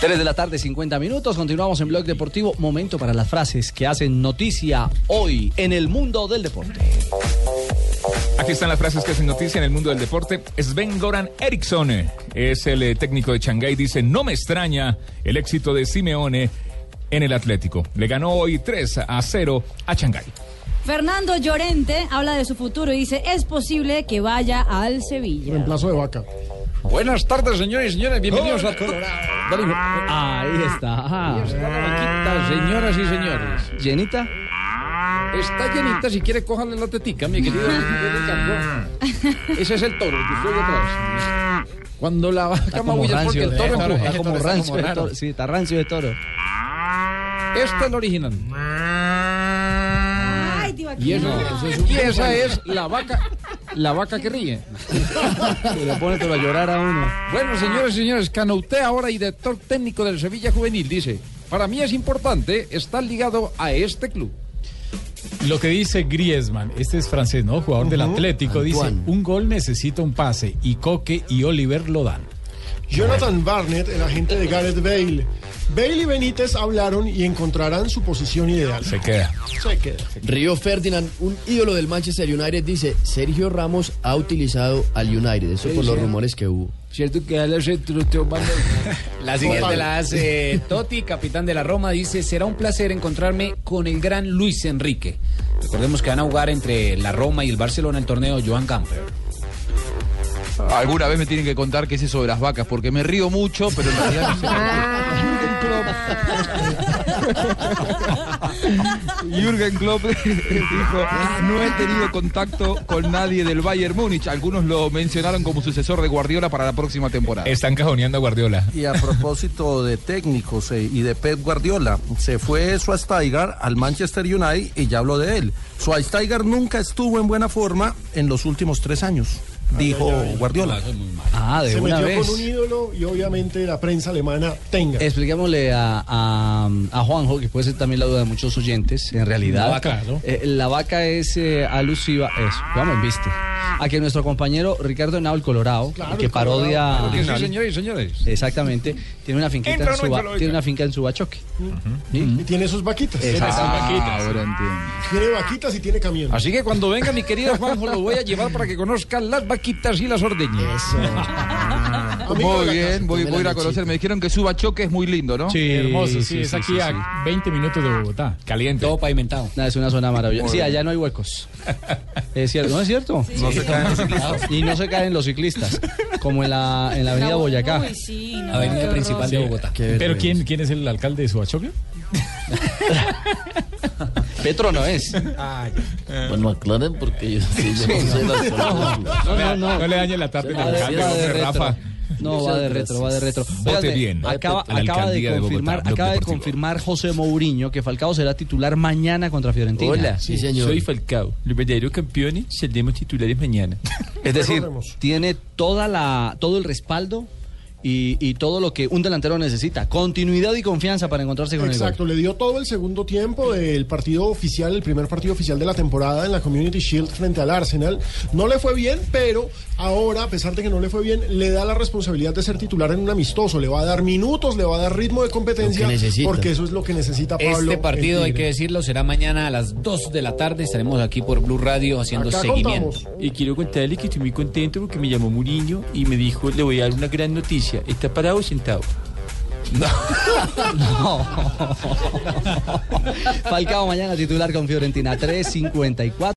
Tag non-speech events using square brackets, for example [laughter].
3 de la tarde, 50 minutos. Continuamos en Blog Deportivo. Momento para las frases que hacen noticia hoy en el mundo del deporte. Aquí están las frases que hacen noticia en el mundo del deporte. Sven Goran Eriksson es el eh, técnico de Shanghái. Dice, no me extraña el éxito de Simeone en el Atlético. Le ganó hoy 3 a 0 a Shanghái. Fernando Llorente habla de su futuro y dice, es posible que vaya al Sevilla. Reemplazo de vaca. Buenas tardes, señores y señores. Bienvenidos a... Dale, Ahí está. está señoras y señores. ¿Llenita? Está llenita, si quiere, cójale la tetica, mi querido Ricardo. Ese es el toro, el que estoy detrás. Cuando la vaca es porque el toro empuja. está como rancio de toro. Sí, está rancio de toro. Este es el original. Y, eso- y esa es la vaca, la vaca que ríe. Se le pone a llorar a uno. Bueno, señores y señores, Canouté, ahora director técnico del Sevilla Juvenil, dice, para mí es importante estar ligado a este club. Lo que dice Griezmann, este es francés, ¿no? Jugador del Atlético, dice, un gol necesita un pase y Coque y Oliver lo dan. Jonathan Barnett, el agente de Gareth Bale. Bale y Benítez hablaron y encontrarán su posición ideal. Se queda. Se queda. Río Ferdinand, un ídolo del Manchester United, dice, Sergio Ramos ha utilizado al United, eso por los rumores que hubo. ¿Cierto que a la [laughs] La siguiente la hace [laughs] Totti, capitán de la Roma, dice, será un placer encontrarme con el gran Luis Enrique. Recordemos que van a jugar entre la Roma y el Barcelona el torneo Joan Gamper. Alguna vez me tienen que contar qué es eso de las vacas, porque me río mucho, pero en realidad no sé. Jürgen Klopp [laughs] dijo, no he tenido contacto con nadie del Bayern Múnich. Algunos lo mencionaron como sucesor de Guardiola para la próxima temporada. Están cajoneando a Guardiola. Y a propósito de técnicos eh, y de Pep Guardiola, se fue Schweinsteiger al Manchester United y ya habló de él. Schweinsteiger nunca estuvo en buena forma en los últimos tres años, dijo Guardiola. Ah, de Se una metió vez. con un ídolo y obviamente la prensa alemana tenga. Expliquémosle a, a, a Juanjo, que puede ser también la duda de muchos oyentes, en realidad. La vaca, ¿no? eh, la vaca es eh, alusiva, eso, vamos, viste. A que nuestro compañero Ricardo Henao, el Colorado, Claro, que el parodia. Colorado, Sí, señores y señores. Exactamente, tiene una finquita Entra en no lo tiene una finca en Subachoque. Y tiene sus vaquitas. Exacto. Ah, ahora entiendo. Tiene vaquitas y tiene camión. Así que cuando venga mi querido Juanjo lo voy a llevar para que conozcan las vaquitas y las ordeñas. [laughs] Muy bien, voy, voy a ir a conocer. Me dijeron que suba choque es muy lindo, ¿no? Sí, hermoso, sí, sí, es sí, aquí sí, a 20 minutos de Bogotá. Caliente. Todo pavimentado. Es una zona maravillosa. Sí, allá no hay huecos. Es cierto, ¿no es cierto? No se caen los ciclistas. [laughs] Y no se caen los ciclistas, como en la, en la avenida Boyacá. Uy, sí, no, Avenida principal de Bogotá. Pero ¿quién, ¿quién es el alcalde de Suachoque? [laughs] Petro no es. Bueno, aclaren porque yo, no sé las No, no, no. No le dañe la tarde. Rafa. No, va de retro, va de retro. Vote bien. Acaba, de alcaldía de Bogotá, confirmar, acaba de confirmar José Mourinho que Falcao será titular mañana contra Fiorentina. Sí, señor. Falcao. Los verdaderos campeones seremos titulares mañana. Es decir, tiene toda la, todo el respaldo y, y todo lo que un delantero necesita. Continuidad y confianza para encontrarse con Exacto, le dio todo el segundo tiempo del partido oficial, el primer partido oficial de la temporada en la Community Shield frente al Arsenal. No le fue bien, pero ahora, a pesar de que no le fue bien, le da la responsabilidad de ser titular en un amistoso. Le va a dar minutos, le va a dar ritmo de competencia, porque eso es lo que necesita Pablo. Este partido, hay que decirlo, será mañana a las 2 de la tarde. Estaremos aquí por Blue Radio haciendo Acá seguimiento. contamos. Y quiero contarle que estoy muy contento porque me llamó Muriño y me dijo, le voy a dar una gran noticia. ¿Está parado sentado? [laughs] Falcao mañana titular con Fiorentina 3.54.